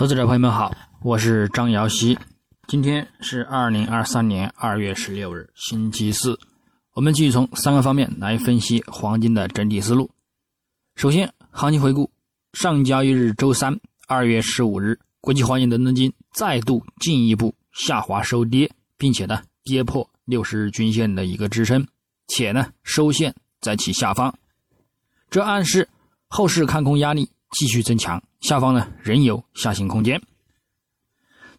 投资者朋友们好，我是张瑶希。今天是二零二三年二月十六日，星期四。我们继续从三个方面来分析黄金的整体思路。首先，行情回顾：上交易日周三，二月十五日，国际黄金伦敦金再度进一步下滑收跌，并且呢跌破六十日均线的一个支撑，且呢收线在其下方。这暗示后市看空压力继续增强。下方呢仍有下行空间。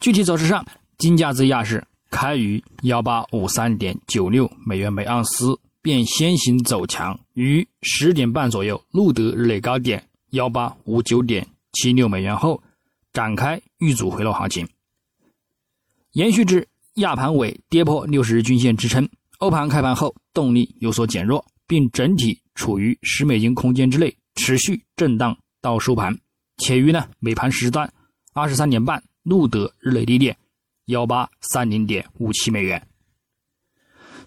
具体走势上，金价自亚市开于幺八五三点九六美元每盎司，便先行走强，于十点半左右录得日内高点幺八五九点七六美元后，展开遇阻回落行情，延续至亚盘尾跌破六十日均线支撑。欧盘开盘后动力有所减弱，并整体处于十美金空间之内，持续震荡到收盘。且于呢美盘时段二十三点半录得日内低点幺八三零点五七美元，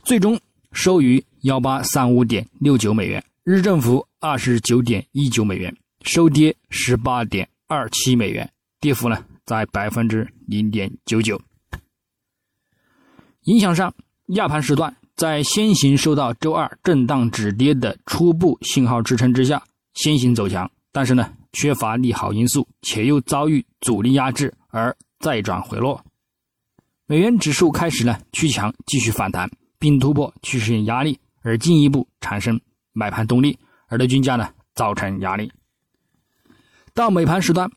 最终收于幺八三五点六九美元，日振幅二十九点一九美元，收跌十八点二七美元，跌幅呢在百分之零点九九。影响上，亚盘时段在先行受到周二震荡止跌的初步信号支撑之下，先行走强，但是呢。缺乏利好因素，且又遭遇阻力压制而再转回落，美元指数开始呢趋强，继续反弹，并突破趋势线压力，而进一步产生买盘动力，而对均价呢造成压力。到美盘时段，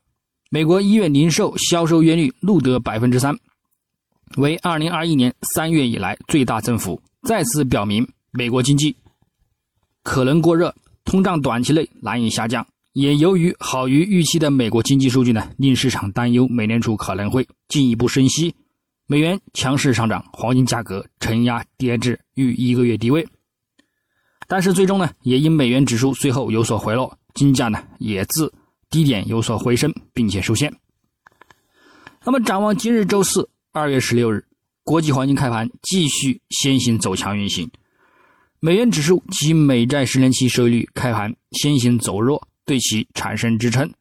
美国一月零售销售月率录得百分之三，为二零二一年三月以来最大增幅，再次表明美国经济可能过热，通胀短期内难以下降。也由于好于预期的美国经济数据呢，令市场担忧美联储可能会进一步升息，美元强势上涨，黄金价格承压跌至逾一个月低位。但是最终呢，也因美元指数最后有所回落，金价呢也自低点有所回升，并且收线。那么展望今日周四二月十六日，国际黄金开盘继续先行走强运行，美元指数及美债十年期收益率开盘先行走弱。对其产生支撑，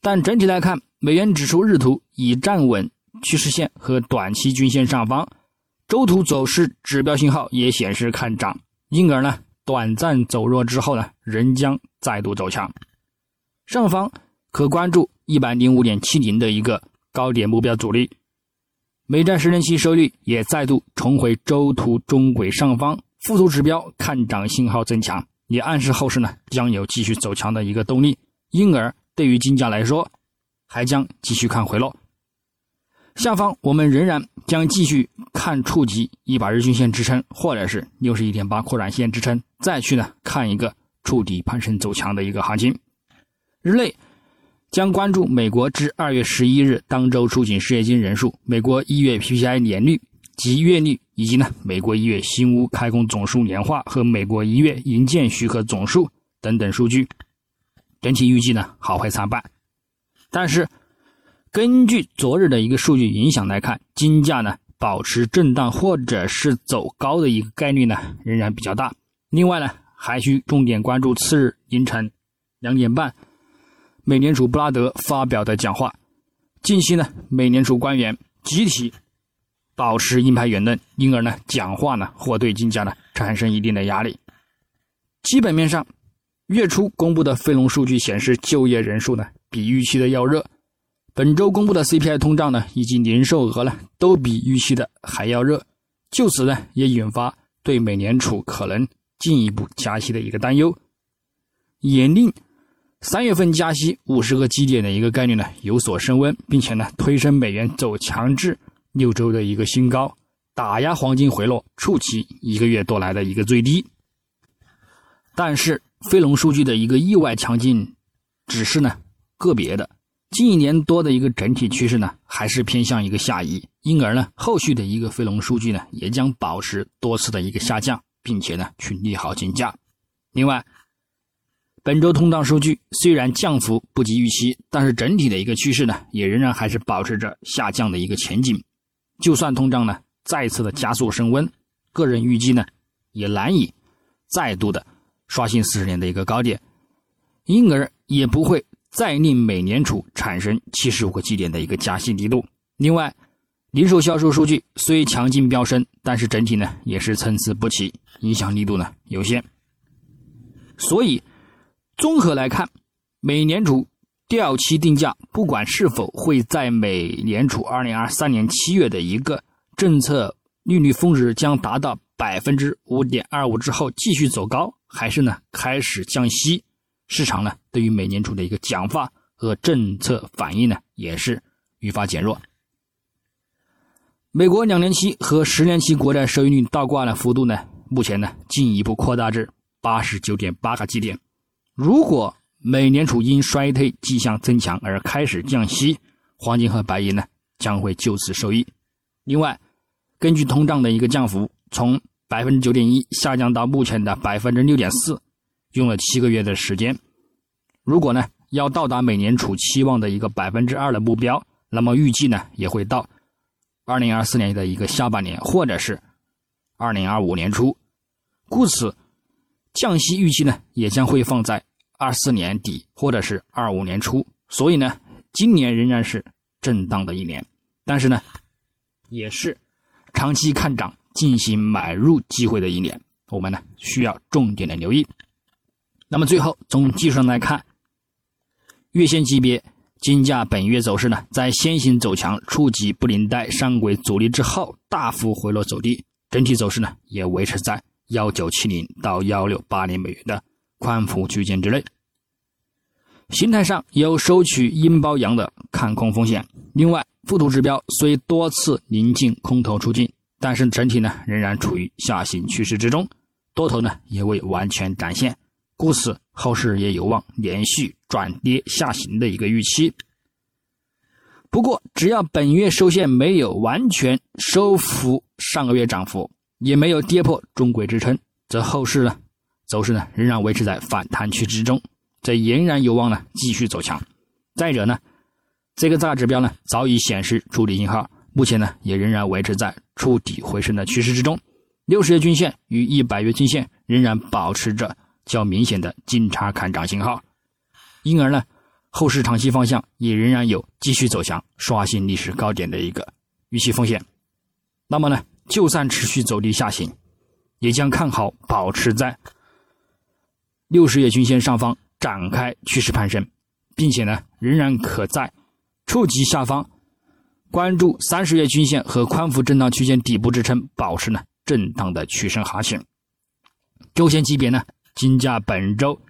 但整体来看，美元指数日图已站稳趋势线和短期均线上方，周图走势指标信号也显示看涨，因而呢，短暂走弱之后呢，仍将再度走强。上方可关注一百零五点七零的一个高点目标阻力，美债十年期收益率也再度重回周图中轨上方，附图指标看涨信号增强。也暗示后市呢将有继续走强的一个动力，因而对于金价来说，还将继续看回落。下方我们仍然将继续看触及一百日均线支撑，或者是六十一点八扩展线支撑，再去呢看一个触底攀升走强的一个行情。日内将关注美国至二月十一日当周出境失业金人数、美国一月 PPI 年率。及月率，以及呢，美国一月新屋开工总数年化和美国一月营建许可总数等等数据，整体预计呢好坏参半。但是，根据昨日的一个数据影响来看，金价呢保持震荡或者是走高的一个概率呢仍然比较大。另外呢，还需重点关注次日凌晨两点半，美联储布拉德发表的讲话。近期呢，美联储官员集体。保持鹰派言论，因而呢，讲话呢或对金价呢产生一定的压力。基本面上，月初公布的非农数据显示，就业人数呢比预期的要热。本周公布的 CPI 通胀呢以及零售额呢都比预期的还要热。就此呢，也引发对美联储可能进一步加息的一个担忧，也令三月份加息五十个基点的一个概率呢有所升温，并且呢推升美元走强至。六周的一个新高，打压黄金回落，触及一个月多来的一个最低。但是非农数据的一个意外强劲，只是呢个别的，近一年多的一个整体趋势呢还是偏向一个下移，因而呢后续的一个非农数据呢也将保持多次的一个下降，并且呢去利好金价。另外，本周通胀数据虽然降幅不及预期，但是整体的一个趋势呢也仍然还是保持着下降的一个前景。就算通胀呢再次的加速升温，个人预计呢也难以再度的刷新四十年的一个高点，因而也不会再令美联储产生七十五个基点的一个加息力度。另外，零售销售数据虽强劲飙升，但是整体呢也是参差不齐，影响力度呢有限。所以，综合来看，美联储掉期定价，不管是否会在美联储二零二三年七月的一个政策利率峰值将达到百分之五点二五之后继续走高，还是呢开始降息，市场呢对于美联储的一个讲话和政策反应呢也是愈发减弱。美国两年期和十年期国债收益率倒挂的幅度呢，目前呢进一步扩大至八十九点八个基点。如果美联储因衰退迹象增强而开始降息，黄金和白银呢将会就此受益。另外，根据通胀的一个降幅，从百分之九点一下降到目前的百分之六点四，用了七个月的时间。如果呢要到达美联储期望的一个百分之二的目标，那么预计呢也会到。二零二四年的一个下半年，或者是二零二五年初，故此降息预期呢也将会放在二四年底或者是二五年初。所以呢，今年仍然是震荡的一年，但是呢，也是长期看涨、进行买入机会的一年。我们呢需要重点的留意。那么最后从技术上来看，月线级别。金价本月走势呢，在先行走强，触及布林带上轨阻力之后，大幅回落走低，整体走势呢也维持在幺九七零到幺六八零美元的宽幅区间之内。形态上有收取阴包阳的看空风险。另外，附图指标虽多次临近空头出境，但是整体呢仍然处于下行趋势之中，多头呢也未完全展现。故此，后市也有望连续转跌下行的一个预期。不过，只要本月收线没有完全收复上个月涨幅，也没有跌破中轨支撑，则后市呢走势呢仍然维持在反弹区之中，这仍然有望呢继续走强。再者呢，这个大指标呢早已显示筑底信号，目前呢也仍然维持在触底回升的趋势之中。六十日均线与一百月均线仍然保持着。较明显的金叉看涨信号，因而呢，后市长期方向也仍然有继续走强、刷新历史高点的一个预期风险。那么呢，就算持续走低下行，也将看好保持在六十月均线上方展开趋势攀升，并且呢，仍然可在触及下方关注三十月均线和宽幅震荡区间底部支撑，保持呢震荡的趋升行情。周线级别呢？金价本周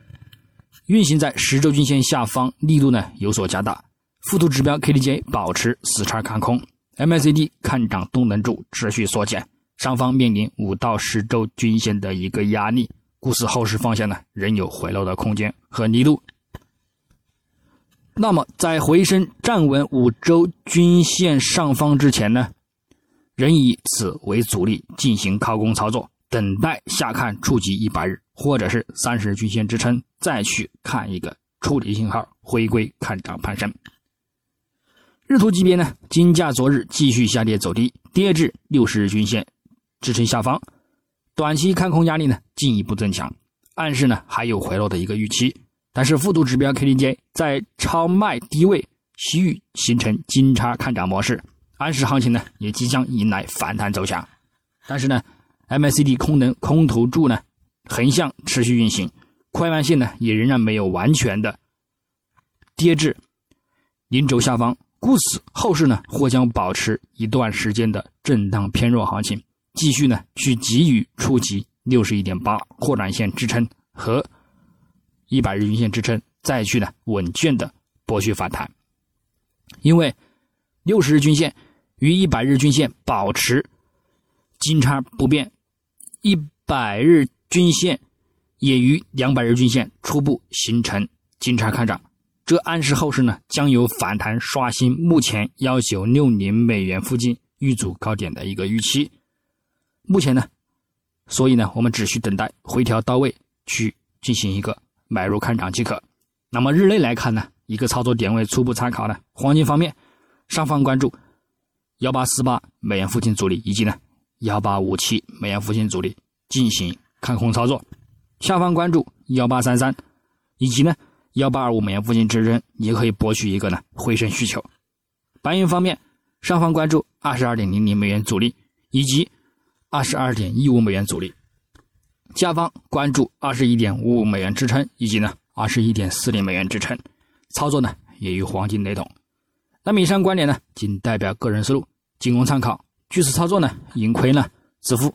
运行在十周均线下方，力度呢有所加大。附图指标 KDJ 保持死叉看空，MACD 看涨动能柱持续缩减，上方面临五到十周均线的一个压力，故此后市方向呢仍有回落的空间和力度。那么在回升站稳五周均线上方之前呢，仍以此为阻力进行靠空操作。等待下看触及一百日或者是三十日均线支撑，再去看一个触底信号，回归看涨攀升。日图级别呢，金价昨日继续下跌走低，跌至六十日均线支撑下方，短期看空压力呢进一步增强，暗示呢还有回落的一个预期。但是附图指标 KDJ 在超卖低位西域形成金叉看涨模式，暗示行情呢也即将迎来反弹走强。但是呢。MACD 空能空头柱呢，横向持续运行，快慢线呢也仍然没有完全的跌至零轴下方，故此后市呢或将保持一段时间的震荡偏弱行情，继续呢去给予触及六十一点八扩展线支撑和一百日均线支撑，再去呢稳健的博取反弹，因为六十日均线与一百日均线保持金叉不变。一百日均线也与两百日均线初步形成金叉看涨，这暗示后市呢将有反弹刷新目前幺九六零美元附近遇阻高点的一个预期。目前呢，所以呢我们只需等待回调到位去进行一个买入看涨即可。那么日内来看呢，一个操作点位初步参考呢，黄金方面上方关注幺八四八美元附近阻力，以及呢。幺八五七美元附近阻力进行看空操作，下方关注幺八三三，以及呢幺八二五美元附近支撑，也可以博取一个呢回升需求。白银方面，上方关注二十二点零零美元阻力以及二十二点一五美元阻力，下方关注二十一点五五美元支撑以及呢二十一点四零美元支撑。操作呢也与黄金雷同。那么以上观点呢仅代表个人思路，仅供参考。据此操作呢盈亏呢自负。